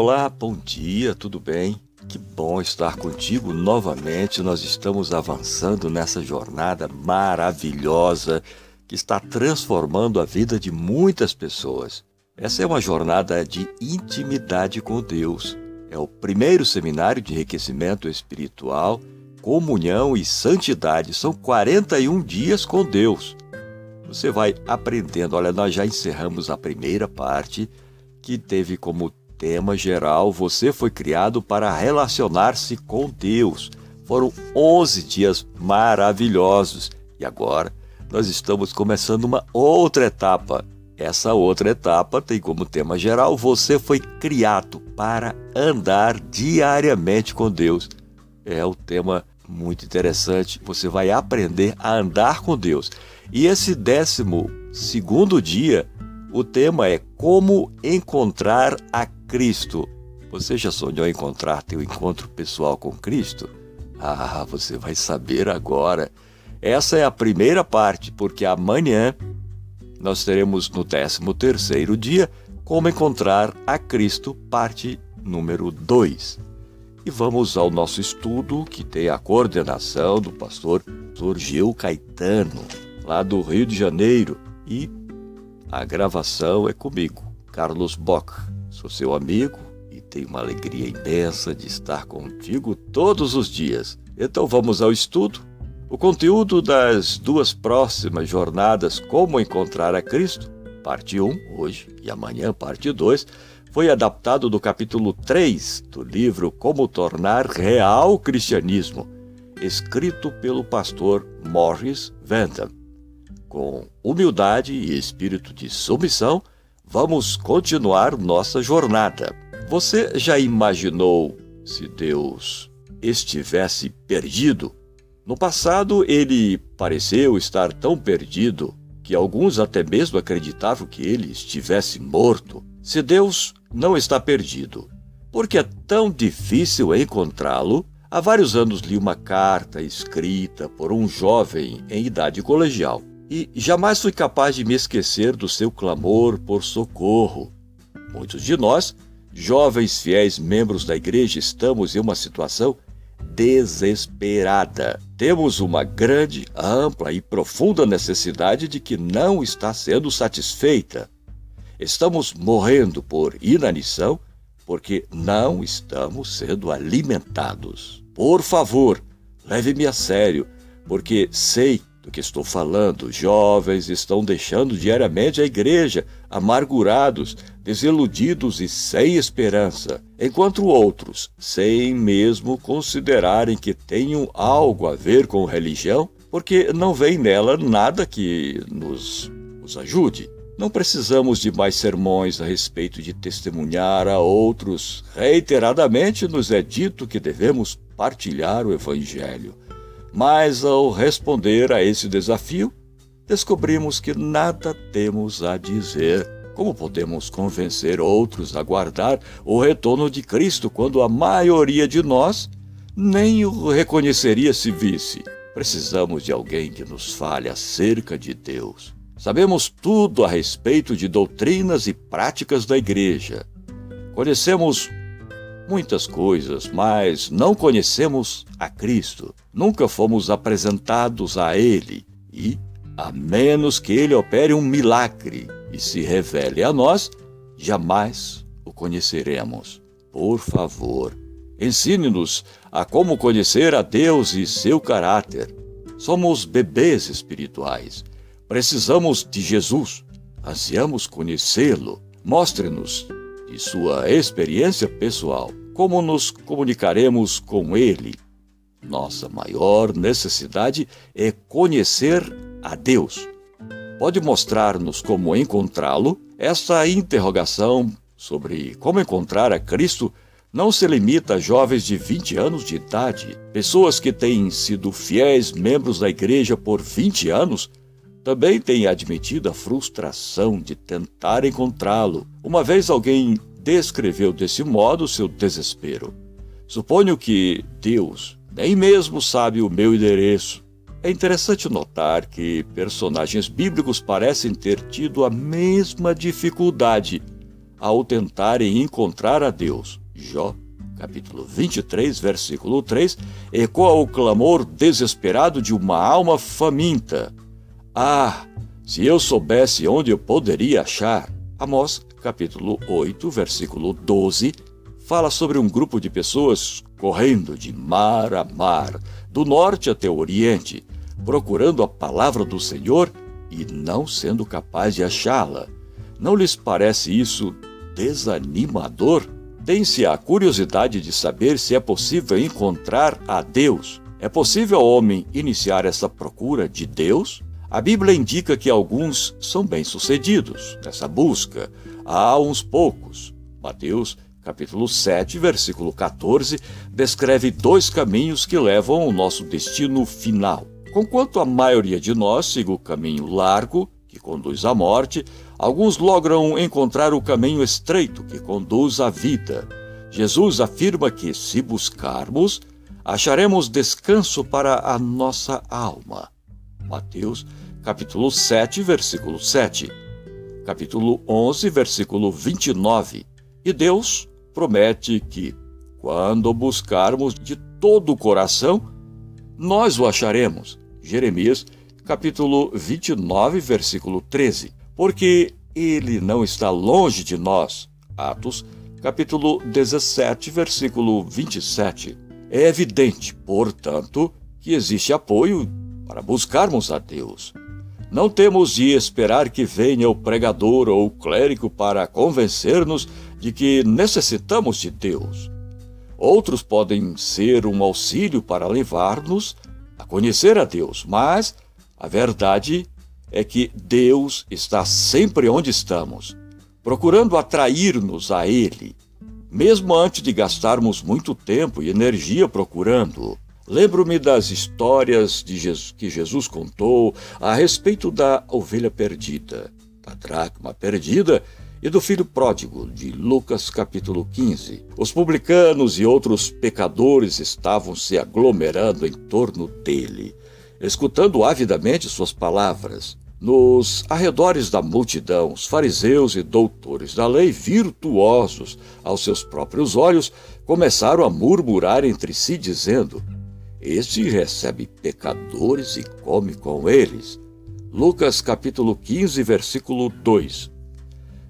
Olá, bom dia, tudo bem? Que bom estar contigo novamente. Nós estamos avançando nessa jornada maravilhosa que está transformando a vida de muitas pessoas. Essa é uma jornada de intimidade com Deus. É o primeiro seminário de enriquecimento espiritual, comunhão e santidade. São 41 dias com Deus. Você vai aprendendo. Olha, nós já encerramos a primeira parte, que teve como tema geral, você foi criado para relacionar-se com Deus. Foram 11 dias maravilhosos e agora nós estamos começando uma outra etapa. Essa outra etapa tem como tema geral: você foi criado para andar diariamente com Deus. É o tema muito interessante. Você vai aprender a andar com Deus. E esse décimo segundo dia, o tema é como encontrar a Cristo. Você já sonhou encontrar teu encontro pessoal com Cristo? Ah, você vai saber agora. Essa é a primeira parte, porque amanhã nós teremos no 13 terceiro dia como encontrar a Cristo, parte número 2. E vamos ao nosso estudo, que tem a coordenação do pastor Gil Caetano, lá do Rio de Janeiro, e a gravação é comigo, Carlos Bock. Sou seu amigo e tenho uma alegria imensa de estar contigo todos os dias. Então vamos ao estudo. O conteúdo das duas próximas jornadas Como Encontrar a Cristo, parte 1, hoje, e amanhã, parte 2, foi adaptado do capítulo 3 do livro Como Tornar Real o Cristianismo, escrito pelo pastor Morris Vantham. Com humildade e espírito de submissão, Vamos continuar nossa jornada. Você já imaginou se Deus estivesse perdido? No passado, ele pareceu estar tão perdido que alguns até mesmo acreditavam que ele estivesse morto. Se Deus não está perdido, por que é tão difícil encontrá-lo? Há vários anos li uma carta escrita por um jovem em idade colegial e jamais fui capaz de me esquecer do seu clamor por socorro. Muitos de nós, jovens fiéis membros da igreja, estamos em uma situação desesperada. Temos uma grande, ampla e profunda necessidade de que não está sendo satisfeita. Estamos morrendo por inanição porque não estamos sendo alimentados. Por favor, leve-me a sério, porque sei do que estou falando. Jovens estão deixando diariamente a igreja, amargurados, desiludidos e sem esperança, enquanto outros, sem mesmo considerarem que tenham algo a ver com religião, porque não veem nela nada que nos, nos ajude. Não precisamos de mais sermões a respeito de testemunhar a outros. Reiteradamente nos é dito que devemos partilhar o Evangelho. Mas ao responder a esse desafio, descobrimos que nada temos a dizer. Como podemos convencer outros a guardar o retorno de Cristo quando a maioria de nós nem o reconheceria se visse? Precisamos de alguém que nos fale acerca de Deus. Sabemos tudo a respeito de doutrinas e práticas da igreja. Conhecemos muitas coisas, mas não conhecemos a Cristo. Nunca fomos apresentados a Ele e, a menos que Ele opere um milagre e se revele a nós, jamais o conheceremos. Por favor, ensine-nos a como conhecer a Deus e seu caráter. Somos bebês espirituais. Precisamos de Jesus. Ansiamos conhecê-lo. Mostre-nos de sua experiência pessoal como nos comunicaremos com Ele? Nossa maior necessidade é conhecer a Deus. Pode mostrar-nos como encontrá-lo? Essa interrogação sobre como encontrar a Cristo não se limita a jovens de 20 anos de idade. Pessoas que têm sido fiéis membros da igreja por 20 anos também têm admitido a frustração de tentar encontrá-lo. Uma vez alguém descreveu desse modo seu desespero. Suponho que Deus nem mesmo sabe o meu endereço. É interessante notar que personagens bíblicos parecem ter tido a mesma dificuldade ao tentarem encontrar a Deus. Jó, capítulo 23, versículo 3, ecoa o clamor desesperado de uma alma faminta. Ah, se eu soubesse onde eu poderia achar. Amós, capítulo 8, versículo 12, fala sobre um grupo de pessoas correndo de mar a mar, do norte até o oriente, procurando a palavra do Senhor e não sendo capaz de achá-la. Não lhes parece isso desanimador? Tem-se a curiosidade de saber se é possível encontrar a Deus. É possível ao homem iniciar essa procura de Deus? A Bíblia indica que alguns são bem-sucedidos nessa busca. Há uns poucos. Mateus, capítulo 7, versículo 14, descreve dois caminhos que levam ao nosso destino final. Conquanto a maioria de nós siga o caminho largo, que conduz à morte, alguns logram encontrar o caminho estreito, que conduz à vida. Jesus afirma que, se buscarmos, acharemos descanso para a nossa alma. Mateus, capítulo 7, versículo 7. Capítulo 11, versículo 29. E Deus promete que, quando buscarmos de todo o coração, nós o acharemos. Jeremias, capítulo 29, versículo 13. Porque ele não está longe de nós. Atos, capítulo 17, versículo 27. É evidente, portanto, que existe apoio para buscarmos a Deus. Não temos de esperar que venha o pregador ou o clérigo para convencer-nos de que necessitamos de Deus. Outros podem ser um auxílio para levar-nos a conhecer a Deus, mas a verdade é que Deus está sempre onde estamos, procurando atrair-nos a Ele, mesmo antes de gastarmos muito tempo e energia procurando. Lembro-me das histórias Jesus, que Jesus contou a respeito da ovelha perdida, da dracma perdida e do filho pródigo, de Lucas capítulo 15. Os publicanos e outros pecadores estavam se aglomerando em torno dele, escutando avidamente suas palavras. Nos arredores da multidão, os fariseus e doutores da lei, virtuosos aos seus próprios olhos, começaram a murmurar entre si, dizendo: este recebe pecadores e come com eles. Lucas capítulo 15, versículo 2.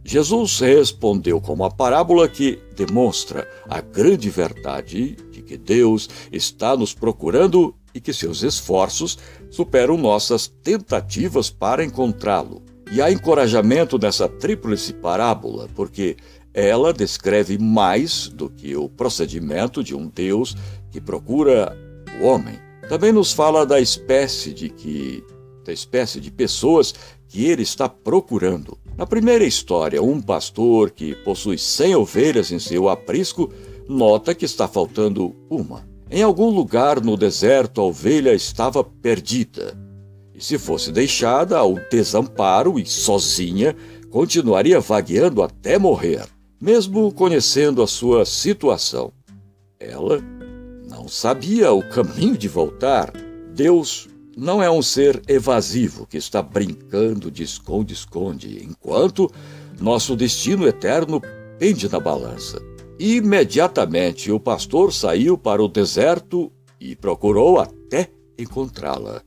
Jesus respondeu com uma parábola que demonstra a grande verdade de que Deus está nos procurando e que seus esforços superam nossas tentativas para encontrá-lo. E há encorajamento nessa tríplice parábola, porque ela descreve mais do que o procedimento de um Deus que procura o homem. Também nos fala da espécie de que da espécie de pessoas que ele está procurando. Na primeira história, um pastor que possui 100 ovelhas em seu aprisco nota que está faltando uma. Em algum lugar no deserto, a ovelha estava perdida. E se fosse deixada ao desamparo e sozinha, continuaria vagueando até morrer, mesmo conhecendo a sua situação. Ela sabia o caminho de voltar. Deus não é um ser evasivo que está brincando de esconde-esconde, enquanto nosso destino eterno pende na balança. Imediatamente o pastor saiu para o deserto e procurou até encontrá-la.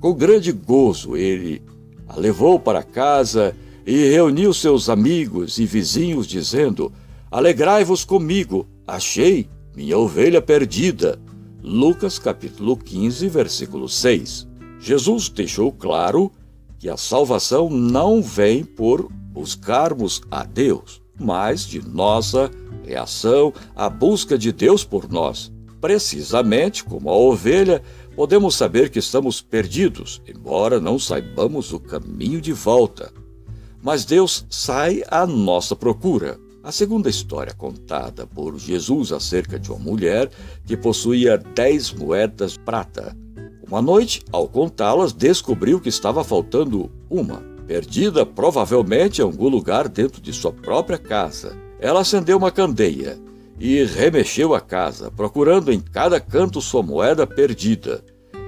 Com grande gozo, ele a levou para casa e reuniu seus amigos e vizinhos, dizendo: Alegrai-vos comigo, achei minha ovelha perdida. Lucas capítulo 15, versículo 6. Jesus deixou claro que a salvação não vem por buscarmos a Deus, mas de nossa reação à busca de Deus por nós. Precisamente como a ovelha, podemos saber que estamos perdidos, embora não saibamos o caminho de volta. Mas Deus sai à nossa procura. A segunda história contada por Jesus acerca de uma mulher que possuía dez moedas de prata. Uma noite, ao contá-las, descobriu que estava faltando uma, perdida provavelmente em algum lugar dentro de sua própria casa. Ela acendeu uma candeia e remexeu a casa, procurando em cada canto sua moeda perdida.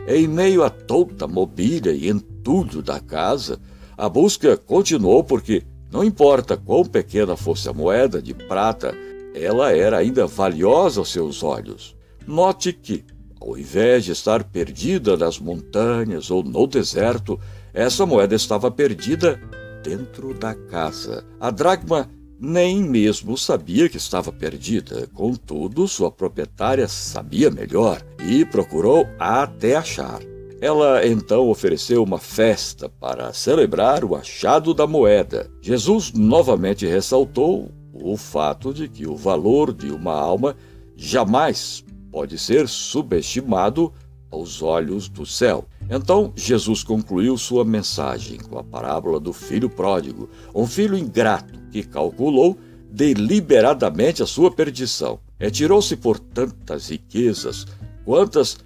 Em meio a toda mobília e entulho da casa, a busca continuou porque Não importa quão pequena fosse a moeda de prata, ela era ainda valiosa aos seus olhos. Note que, ao invés de estar perdida nas montanhas ou no deserto, essa moeda estava perdida dentro da casa. A dracma nem mesmo sabia que estava perdida, contudo, sua proprietária sabia melhor e procurou até achar. Ela então ofereceu uma festa para celebrar o achado da moeda. Jesus novamente ressaltou o fato de que o valor de uma alma jamais pode ser subestimado aos olhos do céu. Então Jesus concluiu sua mensagem com a parábola do filho pródigo, um filho ingrato que calculou deliberadamente a sua perdição. Retirou-se por tantas riquezas quantas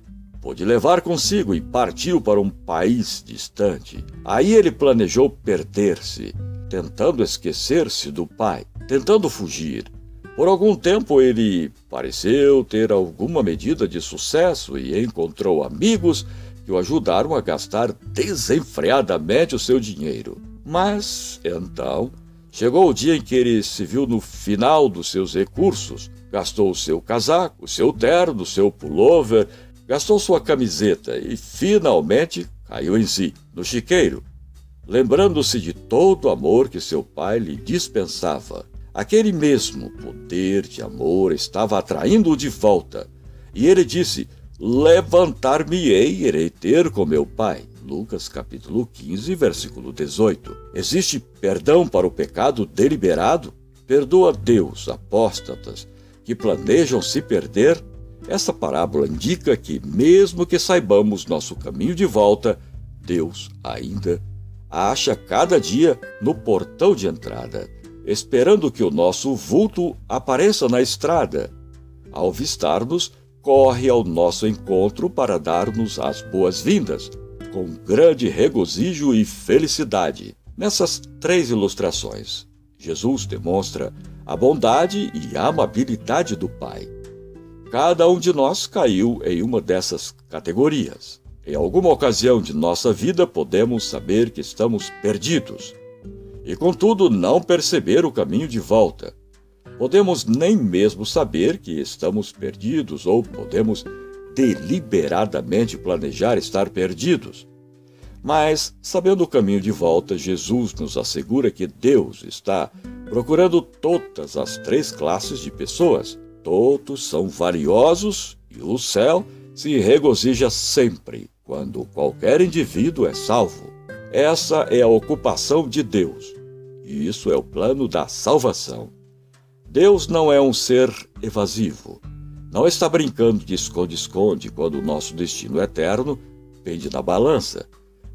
pôde levar consigo e partiu para um país distante. Aí ele planejou perder-se, tentando esquecer-se do pai, tentando fugir. Por algum tempo ele pareceu ter alguma medida de sucesso e encontrou amigos que o ajudaram a gastar desenfreadamente o seu dinheiro. Mas então chegou o dia em que ele se viu no final dos seus recursos. Gastou o seu casaco, o seu terno, o seu pullover, gastou sua camiseta e finalmente caiu em si, no chiqueiro, lembrando-se de todo o amor que seu pai lhe dispensava. Aquele mesmo poder de amor estava atraindo-o de volta. E ele disse: Levantar-me-ei e irei ter com meu pai. Lucas capítulo 15, versículo 18. Existe perdão para o pecado deliberado? Perdoa Deus apóstatas que planejam se perder? Essa parábola indica que, mesmo que saibamos nosso caminho de volta, Deus ainda acha cada dia no portão de entrada esperando que o nosso vulto apareça na estrada. Ao vistar-nos, corre ao nosso encontro para dar-nos as boas-vindas, com grande regozijo e felicidade. Nessas três ilustrações, Jesus demonstra a bondade e a amabilidade do Pai. Cada um de nós caiu em uma dessas categorias. Em alguma ocasião de nossa vida, podemos saber que estamos perdidos e, contudo, não perceber o caminho de volta. Podemos nem mesmo saber que estamos perdidos ou podemos deliberadamente planejar estar perdidos. Mas, sabendo o caminho de volta, Jesus nos assegura que Deus está procurando todas as três classes de pessoas. Todos são valiosos e o céu se regozija sempre quando qualquer indivíduo é salvo. Essa é a ocupação de Deus, e isso é o plano da salvação. Deus não é um ser evasivo. Não está brincando de esconde-esconde quando o nosso destino eterno pende na balança.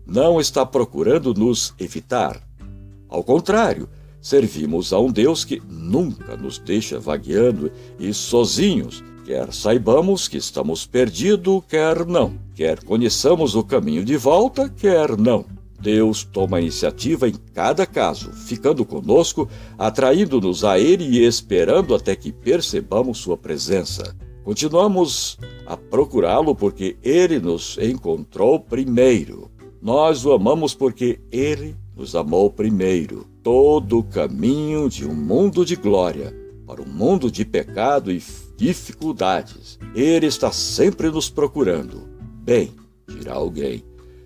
Não está procurando nos evitar. Ao contrário, servimos a um Deus que nunca nos deixa vagueando e sozinhos, quer saibamos que estamos perdidos, quer não, quer conheçamos o caminho de volta, quer não. Deus toma a iniciativa em cada caso, ficando conosco, atraindo-nos a Ele e esperando até que percebamos Sua presença. Continuamos a procurá-lo porque Ele nos encontrou primeiro. Nós o amamos porque Ele nos amou primeiro. Todo o caminho de um mundo de glória para um mundo de pecado e dificuldades. Ele está sempre nos procurando. Bem, dirá alguém.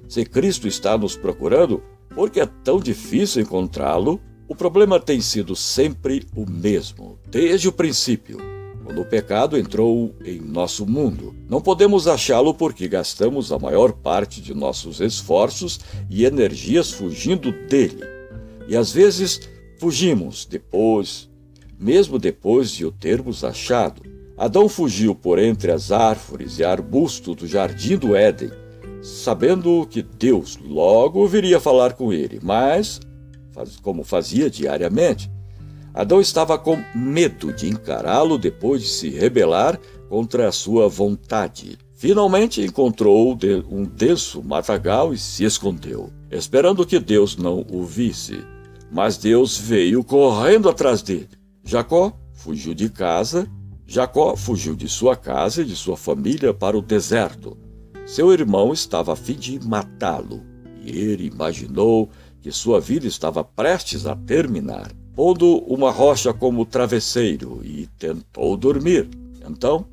Se Cristo está nos procurando, por que é tão difícil encontrá-lo? O problema tem sido sempre o mesmo, desde o princípio, quando o pecado entrou em nosso mundo. Não podemos achá-lo porque gastamos a maior parte de nossos esforços e energias fugindo dele. E às vezes fugimos depois, mesmo depois de o termos achado. Adão fugiu por entre as árvores e arbustos do jardim do Éden sabendo que Deus logo viria falar com ele, mas, como fazia diariamente, Adão estava com medo de encará-lo depois de se rebelar contra a sua vontade. Finalmente encontrou um denso matagal e se escondeu, esperando que Deus não o visse. Mas Deus veio correndo atrás dele. Jacó fugiu de casa, Jacó fugiu de sua casa e de sua família para o deserto. Seu irmão estava a fim de matá-lo, e ele imaginou que sua vida estava prestes a terminar, pondo uma rocha como travesseiro e tentou dormir. Então,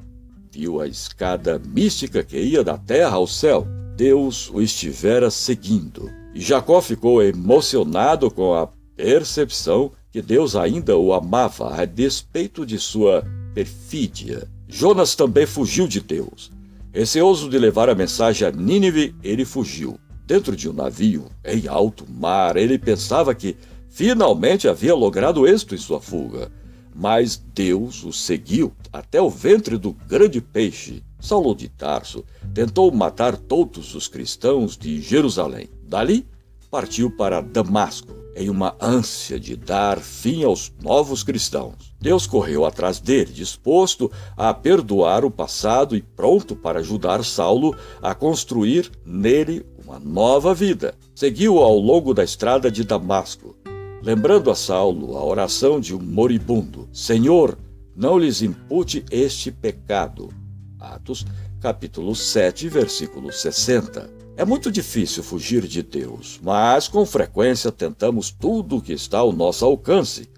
viu a escada mística que ia da terra ao céu. Deus o estivera seguindo. E Jacó ficou emocionado com a percepção que Deus ainda o amava a despeito de sua perfídia. Jonas também fugiu de Deus. Receoso de levar a mensagem a Nínive, ele fugiu. Dentro de um navio, em alto mar, ele pensava que finalmente havia logrado êxito em sua fuga. Mas Deus o seguiu até o ventre do grande peixe. Saulo de Tarso tentou matar todos os cristãos de Jerusalém. Dali, partiu para Damasco, em uma ânsia de dar fim aos novos cristãos. Deus correu atrás dele, disposto a perdoar o passado e pronto para ajudar Saulo a construir nele uma nova vida. Seguiu ao longo da estrada de Damasco, lembrando a Saulo a oração de um moribundo: Senhor, não lhes impute este pecado. Atos, capítulo 7, versículo 60. É muito difícil fugir de Deus, mas com frequência tentamos tudo o que está ao nosso alcance.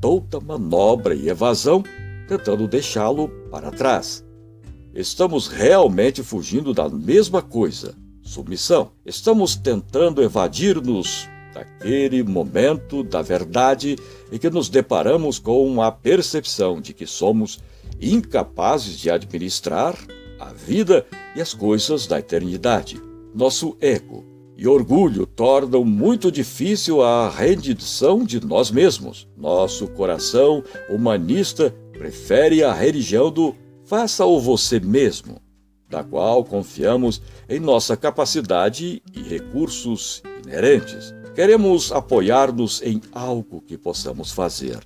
Toda manobra e evasão tentando deixá-lo para trás. Estamos realmente fugindo da mesma coisa, submissão. Estamos tentando evadir-nos daquele momento da verdade em que nos deparamos com a percepção de que somos incapazes de administrar a vida e as coisas da eternidade. Nosso ego e orgulho tornam muito difícil a rendição de nós mesmos. Nosso coração humanista prefere a religião do faça-o você mesmo, da qual confiamos em nossa capacidade e recursos inerentes. Queremos apoiar-nos em algo que possamos fazer,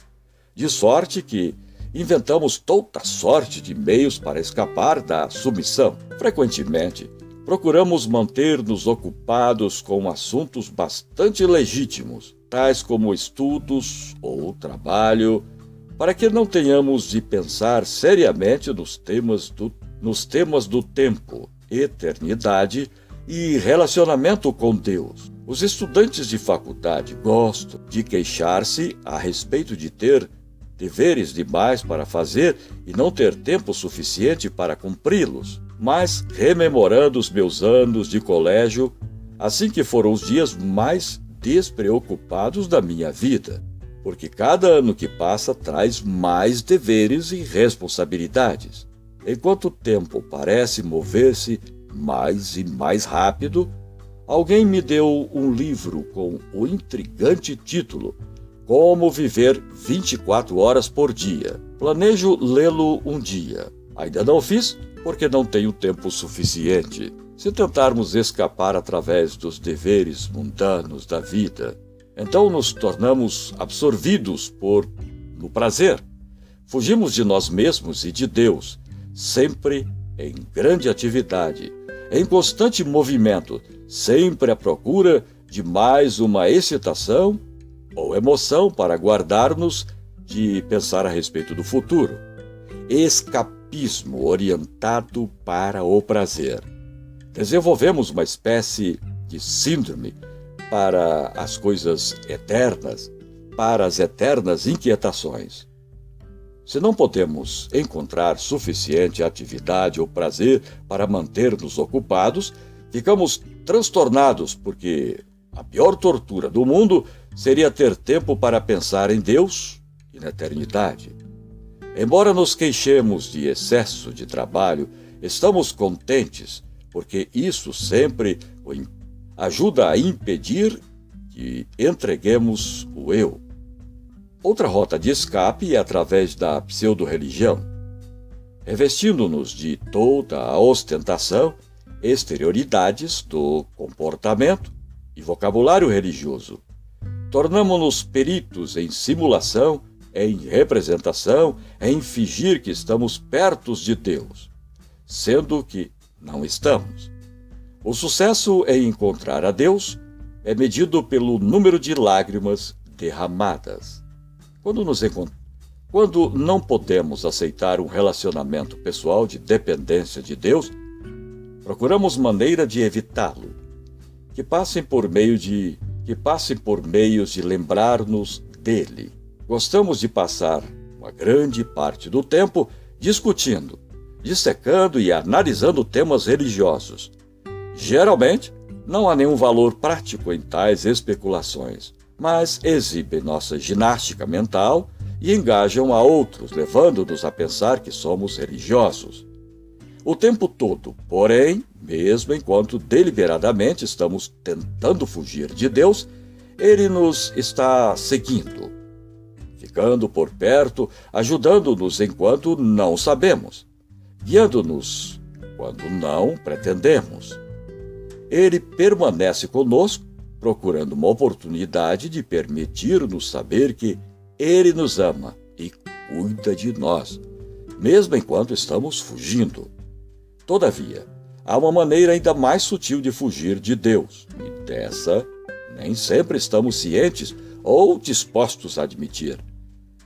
de sorte que inventamos toda sorte de meios para escapar da submissão. Frequentemente, procuramos manter-nos ocupados com assuntos bastante legítimos, tais como estudos ou trabalho, para que não tenhamos de pensar seriamente nos temas do, nos temas do tempo, eternidade e relacionamento com Deus. Os estudantes de faculdade gostam de queixar-se a respeito de ter deveres demais para fazer e não ter tempo suficiente para cumpri-los. Mas, rememorando os meus anos de colégio, assim que foram os dias mais despreocupados da minha vida, porque cada ano que passa traz mais deveres e responsabilidades. Enquanto o tempo parece mover-se mais e mais rápido, alguém me deu um livro com o intrigante título Como Viver 24 Horas por Dia. Planejo lê-lo um dia. Ainda não fiz porque não tenho tempo suficiente. Se tentarmos escapar através dos deveres mundanos da vida, então nos tornamos absorvidos por no prazer. Fugimos de nós mesmos e de Deus, sempre em grande atividade, em constante movimento, sempre à procura de mais uma excitação ou emoção para guardar-nos de pensar a respeito do futuro. Escapismo orientado para o prazer. Desenvolvemos uma espécie de síndrome para as coisas eternas, para as eternas inquietações. Se não podemos encontrar suficiente atividade ou prazer para manter-nos ocupados, ficamos transtornados porque a pior tortura do mundo seria ter tempo para pensar em Deus e na eternidade. Embora nos queixemos de excesso de trabalho, estamos contentes porque isso sempre ajuda a impedir que entreguemos o eu. Outra rota de escape é através da pseudo-religião. Revestindo-nos de toda a ostentação, exterioridades do comportamento e vocabulário religioso. Tornamos-nos peritos em simulação, em representação, em fingir que estamos perto de Deus, sendo que não estamos. O sucesso em encontrar a Deus é medido pelo número de lágrimas derramadas. Quando nos quando não podemos aceitar um relacionamento pessoal de dependência de Deus, Procuramos maneira de evitá-lo. que passem por meio de que passem por meios de lembrar-nos dele. Gostamos de passar uma grande parte do tempo discutindo, dissecando e analisando temas religiosos. Geralmente, não há nenhum valor prático em tais especulações, mas exibem nossa ginástica mental e engajam a outros, levando-nos a pensar que somos religiosos. O tempo todo, porém, mesmo enquanto deliberadamente estamos tentando fugir de Deus, Ele nos está seguindo, ficando por perto, ajudando-nos enquanto não sabemos, guiando-nos quando não pretendemos. Ele permanece conosco, procurando uma oportunidade de permitir-nos saber que Ele nos ama e cuida de nós, mesmo enquanto estamos fugindo. Todavia, há uma maneira ainda mais sutil de fugir de Deus, e dessa nem sempre estamos cientes ou dispostos a admitir.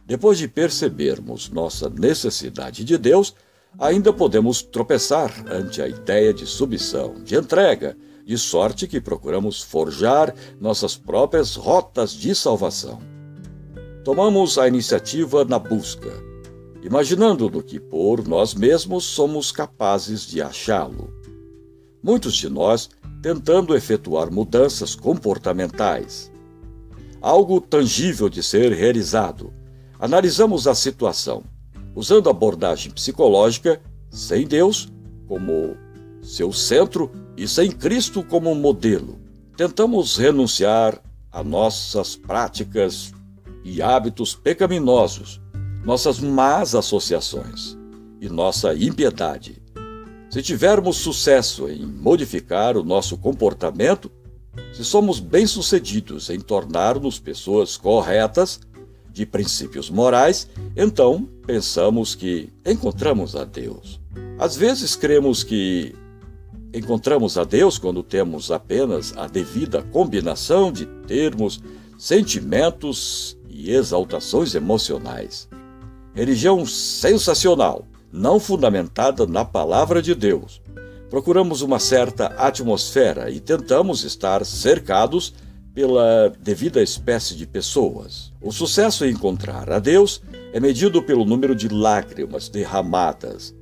Depois de percebermos nossa necessidade de Deus, ainda podemos tropeçar ante a ideia de submissão, de entrega, de sorte que procuramos forjar nossas próprias rotas de salvação. Tomamos a iniciativa na busca, imaginando do que por nós mesmos somos capazes de achá-lo. Muitos de nós tentando efetuar mudanças comportamentais. Algo tangível de ser realizado. Analisamos a situação, usando abordagem psicológica, sem Deus como seu centro e sem Cristo como modelo, tentamos renunciar a nossas práticas e hábitos pecaminosos, nossas más associações e nossa impiedade. Se tivermos sucesso em modificar o nosso comportamento, se somos bem-sucedidos em tornar-nos pessoas corretas, de princípios morais, então pensamos que encontramos a Deus. Às vezes cremos que Encontramos a Deus quando temos apenas a devida combinação de termos, sentimentos e exaltações emocionais. Religião sensacional, não fundamentada na palavra de Deus. Procuramos uma certa atmosfera e tentamos estar cercados pela devida espécie de pessoas. O sucesso em encontrar a Deus é medido pelo número de lágrimas derramadas,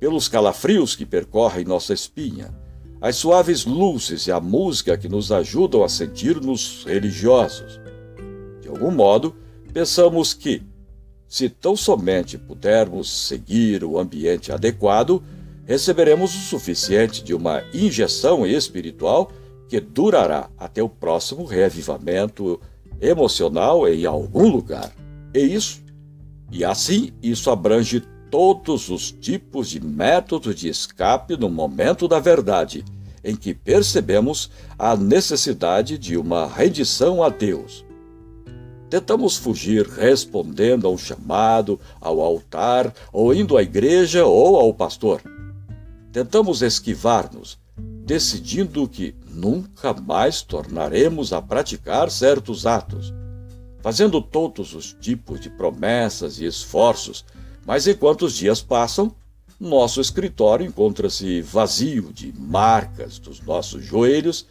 pelos calafrios que percorrem nossa espinha, as suaves luzes e a música que nos ajudam a sentir-nos religiosos. De algum modo, pensamos que, se tão somente pudermos seguir o ambiente adequado, receberemos o suficiente de uma injeção espiritual que durará até o próximo reavivamento emocional em algum lugar. E isso, e assim isso abrange todos os tipos de métodos de escape no momento da verdade, em que percebemos a necessidade de uma rendição a Deus. Tentamos fugir respondendo a um chamado, ao altar, ou indo à igreja ou ao pastor. Tentamos esquivar-nos, decidindo que nunca mais tornaremos a praticar certos atos, fazendo todos os tipos de promessas e esforços mas enquanto os dias passam, nosso escritório encontra-se vazio de marcas dos nossos joelhos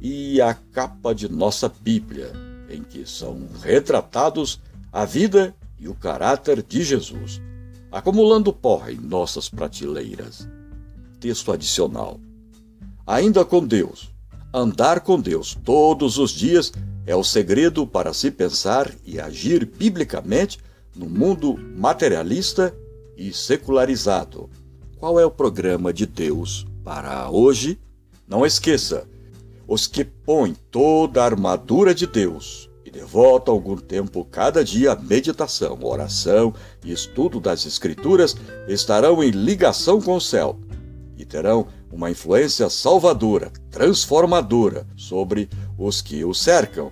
e a capa de nossa Bíblia, em que são retratados a vida e o caráter de Jesus, acumulando pó em nossas prateleiras. Texto adicional. Ainda com Deus. Andar com Deus todos os dias é o segredo para se pensar e agir biblicamente no mundo materialista e secularizado. Qual é o programa de Deus para hoje? Não esqueça: os que põem toda a armadura de Deus e devotam algum tempo cada dia à meditação, oração e estudo das Escrituras estarão em ligação com o céu e terão uma influência salvadora, transformadora sobre os que o cercam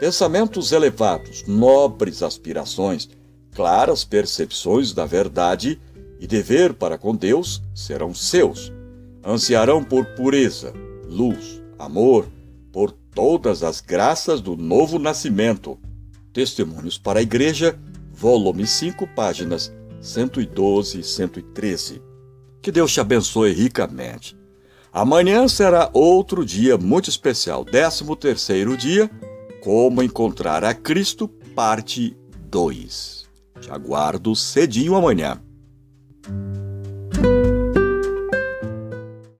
Pensamentos elevados, nobres aspirações, claras percepções da verdade e dever para com Deus serão seus. Ansiarão por pureza, luz, amor, por todas as graças do novo nascimento. Testemunhos para a Igreja, volume 5, páginas 112 e 113. Que Deus te abençoe ricamente. Amanhã será outro dia muito especial, 13 terceiro dia, Como Encontrar a Cristo, parte 2. Te aguardo cedinho amanhã.